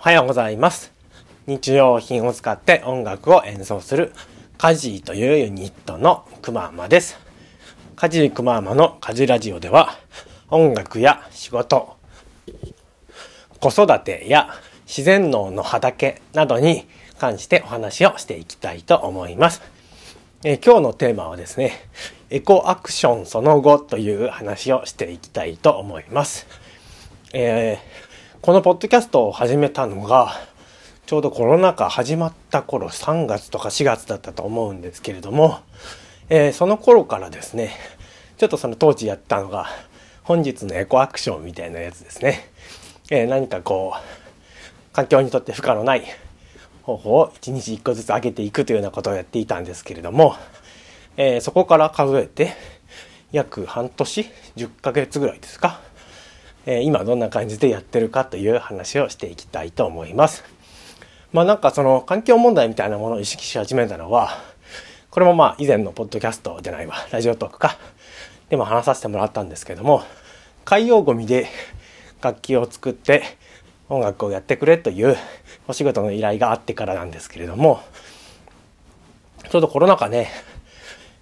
おはようございます。日用品を使って音楽を演奏するカジーというユニットのくまーまです。カジーくまーまのカジラジオでは音楽や仕事、子育てや自然農の畑などに関してお話をしていきたいと思います。え今日のテーマはですね、エコアクションその後という話をしていきたいと思います。えーこのポッドキャストを始めたのが、ちょうどコロナ禍始まった頃、3月とか4月だったと思うんですけれども、えーその頃からですね、ちょっとその当時やったのが、本日のエコアクションみたいなやつですね。えー何かこう、環境にとって負荷のない方法を1日1個ずつ上げていくというようなことをやっていたんですけれども、えーそこから数えて約半年10ヶ月ぐらいですか、え今どんな感じでやってるかという話をしていきたいと思います。まあなんかその環境問題みたいなものを意識し始めたのは、これもまあ以前のポッドキャストじゃないわ、ラジオトークか、でも話させてもらったんですけども、海洋ゴミで楽器を作って音楽をやってくれというお仕事の依頼があってからなんですけれども、ちょうどコロナ禍ね、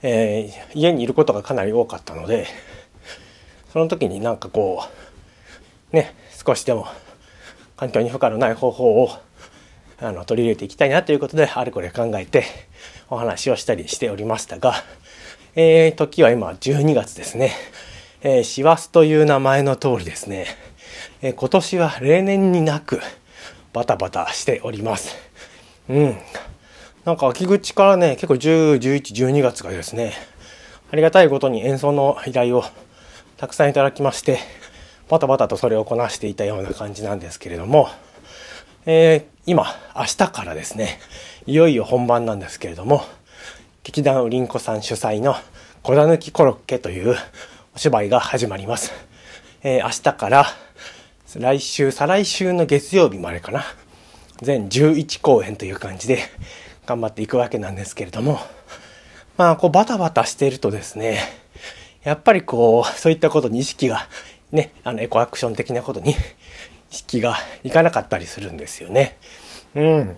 えー家にいることがかなり多かったので、その時になんかこう、ね、少しでも環境に負荷のない方法をあの取り入れていきたいなということで、あれこれ考えてお話をしたりしておりましたが、えー、時は今12月ですね。えー、師走という名前の通りですね、えー今年は例年になくバタバタしております。うん。なんか秋口からね、結構10、11、12月がですね、ありがたいことに演奏の依頼をたくさんいただきまして、バタバタとそれをこなしていたような感じなんですけれども、えー今、明日からですね、いよいよ本番なんですけれども、劇団ウリンコさん主催の小田抜きコロッケというお芝居が始まります。えー明日から来週、再来週の月曜日までかな。全11公演という感じで頑張っていくわけなんですけれども、まあ、こうバタバタしてるとですね、やっぱりこう、そういったことに意識が、ね、あの、エコアクション的なことに 意識がいかなかったりするんですよね。うん。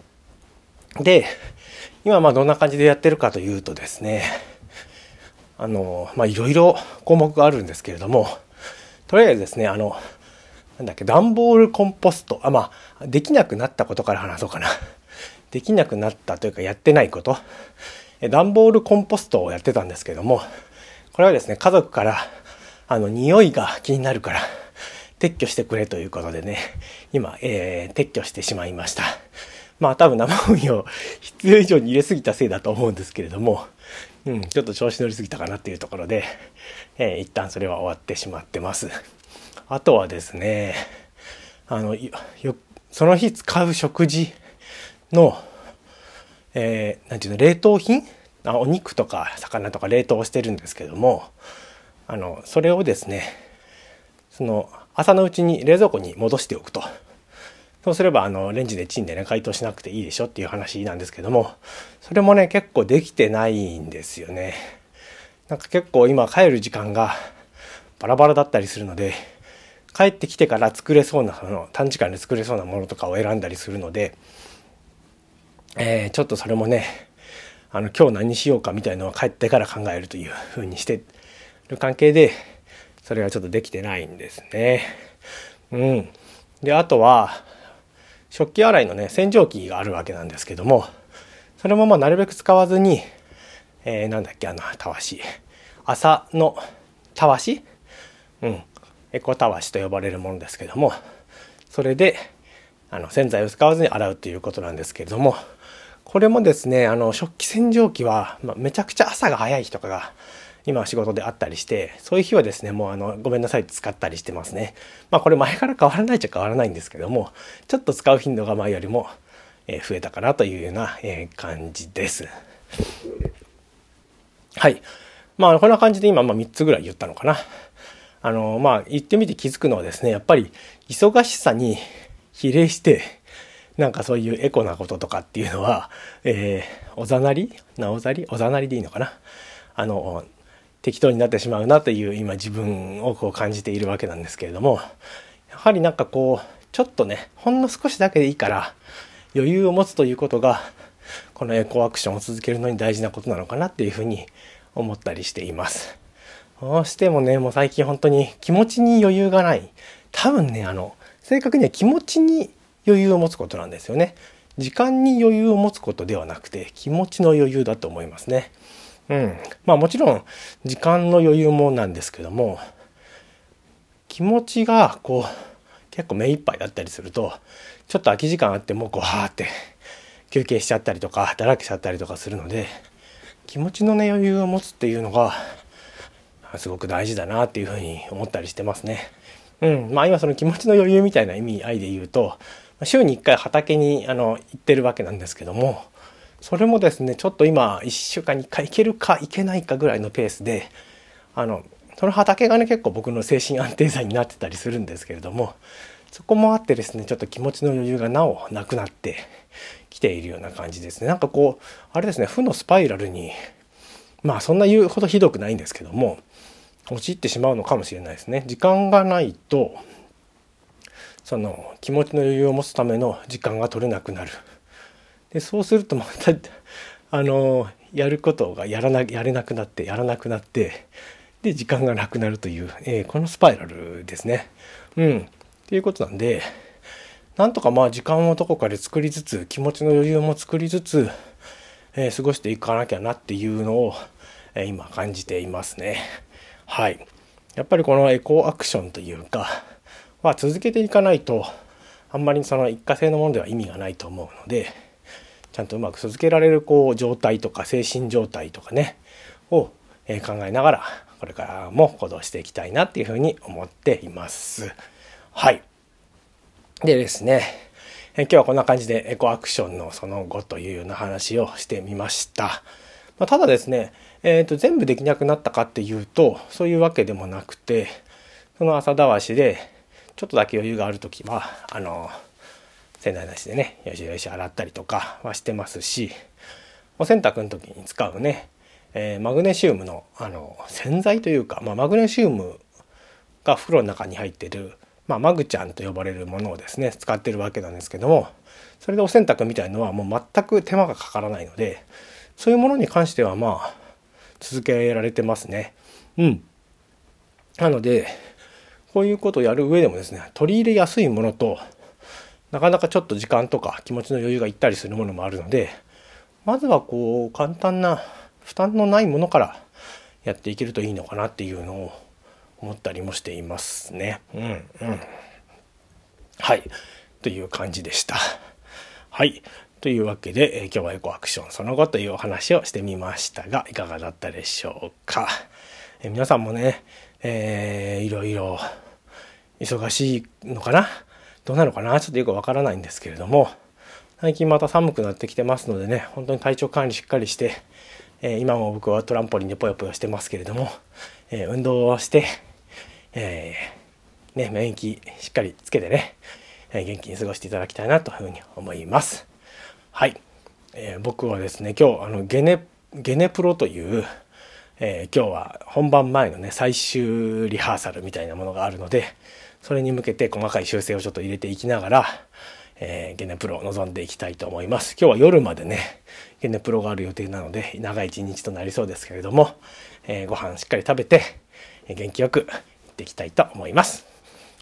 で、今まあどんな感じでやってるかというとですね、あの、まあいろいろ項目があるんですけれども、とりあえずですね、あの、なんだっけ、段ボールコンポスト。あ、まあ、できなくなったことから話そうかな。できなくなったというか、やってないこと。え段ボールコンポストをやってたんですけども、これはですね、家族から、あの、匂いが気になるから、撤去してくれということでね、今、えー撤去してしまいました。まあ多分生ゴミを必要以上に入れすぎたせいだと思うんですけれども、うん、ちょっと調子乗りすぎたかなっていうところで、えー一旦それは終わってしまってます。あとはですね、あの、よ、その日使う食事の、えーなんていうの、冷凍品？あお肉とか魚とか冷凍してるんですけども、あの、それをですね、その、朝のうちに冷蔵庫に戻しておくと。そうすれば、あの、レンジでチンでね、解凍しなくていいでしょっていう話なんですけども、それもね、結構できてないんですよね。なんか結構今帰る時間がバラバラだったりするので、帰ってきてから作れそうな、その短時間で作れそうなものとかを選んだりするので、えーちょっとそれもね、あの、今日何しようかみたいのは帰ってから考えるという風にしてる関係で、それがちょっとできてないんですね。うん。で、あとは、食器洗いのね、洗浄機があるわけなんですけども、それもまあなるべく使わずに、えーなんだっけ、あの、たわし。朝のたわし？うん。エコたわしと呼ばれるものですけども、それで、あの、洗剤を使わずに洗うということなんですけれども、これもですね、あの、食器洗浄機は、まあ、めちゃくちゃ朝が早い日とかが、今仕事であったりして、そういう日はですね、もうあの、ごめんなさいって使ったりしてますね。まあこれ前から変わらないっちゃ変わらないんですけども、ちょっと使う頻度が前よりも、え増えたかなというような、え感じです。はい。まあこんな感じで今、まあ3つぐらい言ったのかな。あの、まあ言ってみて気づくのはですね、やっぱり忙しさに比例して、なんかそういうエコなこととかっていうのは、えーおざなり？なおざり？おざなりでいいのかな？あの、適当になってしまうなという今自分をこう感じているわけなんですけれども、やはりなんかこう、ちょっとね、ほんの少しだけでいいから余裕を持つということが、このエコアクションを続けるのに大事なことなのかなっていうふうに思ったりしています。どうしてもね、もう最近本当に気持ちに余裕がない。多分ね、あの、正確には気持ちに余裕を持つことなんですよね。時間に余裕を持つことではなくて気持ちの余裕だと思いますね。うん。まあもちろん時間の余裕もなんですけども気持ちがこう結構目いっぱいだったりするとちょっと空き時間あってもこうはーって休憩しちゃったりとかだらけちゃったりとかするので気持ちのね余裕を持つっていうのがすごく大事だなっていうふうに思ったりしてますね。うん。まあ今その気持ちの余裕みたいな意味合いで言うと、週に1回畑にあの行ってるわけなんですけども、それもですね、ちょっと今1週間に1回行けるか行けないかぐらいのペースで、あの、その畑がね、結構僕の精神安定剤になってたりするんですけれども、そこもあってですね、ちょっと気持ちの余裕がなおなくなってきているような感じですね。なんかこう、あれですね、負のスパイラルに、まあそんな言うほどひどくないんですけども、陥ってしまうのかもしれないですね。時間がないと、その気持ちの余裕を持つための時間が取れなくなる。でそうするとまた あのやることがやらなやれなくなってやらなくなってで時間がなくなるという、えー、このスパイラルですね。うん。っていうことなんでなんとかまあ時間をどこかで作りつつ気持ちの余裕も作りつつ、えー、過ごしていかなきゃなっていうのを、えー、今感じていますね。はい。やっぱりこのエコーアクションというかは続けていかないとあんまりその一過性のものでは意味がないと思うのでちゃんとうまく続けられるこう状態とか精神状態とかねを考えながらこれからも行動していきたいなっていうふうに思っています。はい。でですね、え今日はこんな感じでエコアクションのその後というような話をしてみました。まあ、ただですね、えー、と全部できなくなったかっていうとそういうわけでもなくてその朝だしでちょっとだけ余裕がある時はあの洗剤なしでねよしよし洗ったりとかはしてますしお洗濯の時に使うね、えー、マグネシウムのあの洗剤というか、まあ、マグネシウムが袋の中に入ってる、まあ、マグちゃんと呼ばれるものをですね使ってるわけなんですけどもそれでお洗濯みたいのはもう全く手間がかからないのでそういうものに関してはまあ続けられてますね。うん。なので、こういうことをやる上でもですね、取り入れやすいものと、なかなかちょっと時間とか気持ちの余裕がいったりするものもあるので、まずはこう、簡単な負担のないものからやっていけるといいのかなっていうのを思ったりもしていますね。うん、うん。はい。という感じでした。はい。というわけで、えー、今日はエコアクションその後というお話をしてみましたが、いかがだったでしょうか。えー、皆さんもね、えー、いろいろ忙しいのかなどうなのかな？ちょっとよくわからないんですけれども、最近また寒くなってきてますのでね、本当に体調管理しっかりして、えー、今も僕はトランポリンでぽよぽよしてますけれども、えー、運動をして、えー、ね、免疫しっかりつけてね、え元気に過ごしていただきたいなというふうに思います。はい、えー、僕はですね今日あのゲネゲネプロという、え、今日は本番前のね最終リハーサルみたいなものがあるのでそれに向けて細かい修正をちょっと入れていきながら、えー、ゲネプロを臨んでいきたいと思います今日は夜までねゲネプロがある予定なので長い一日となりそうですけれども、えー、ご飯しっかり食べて元気よく行っていきたいと思います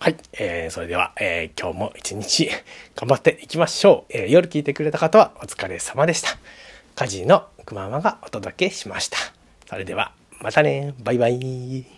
はい。えー、それでは、えー、今日も一日頑張っていきましょう。えー、夜聞いてくれた方はお疲れ様でした。家事のくままがお届けしました。それでは、またね。バイバイ。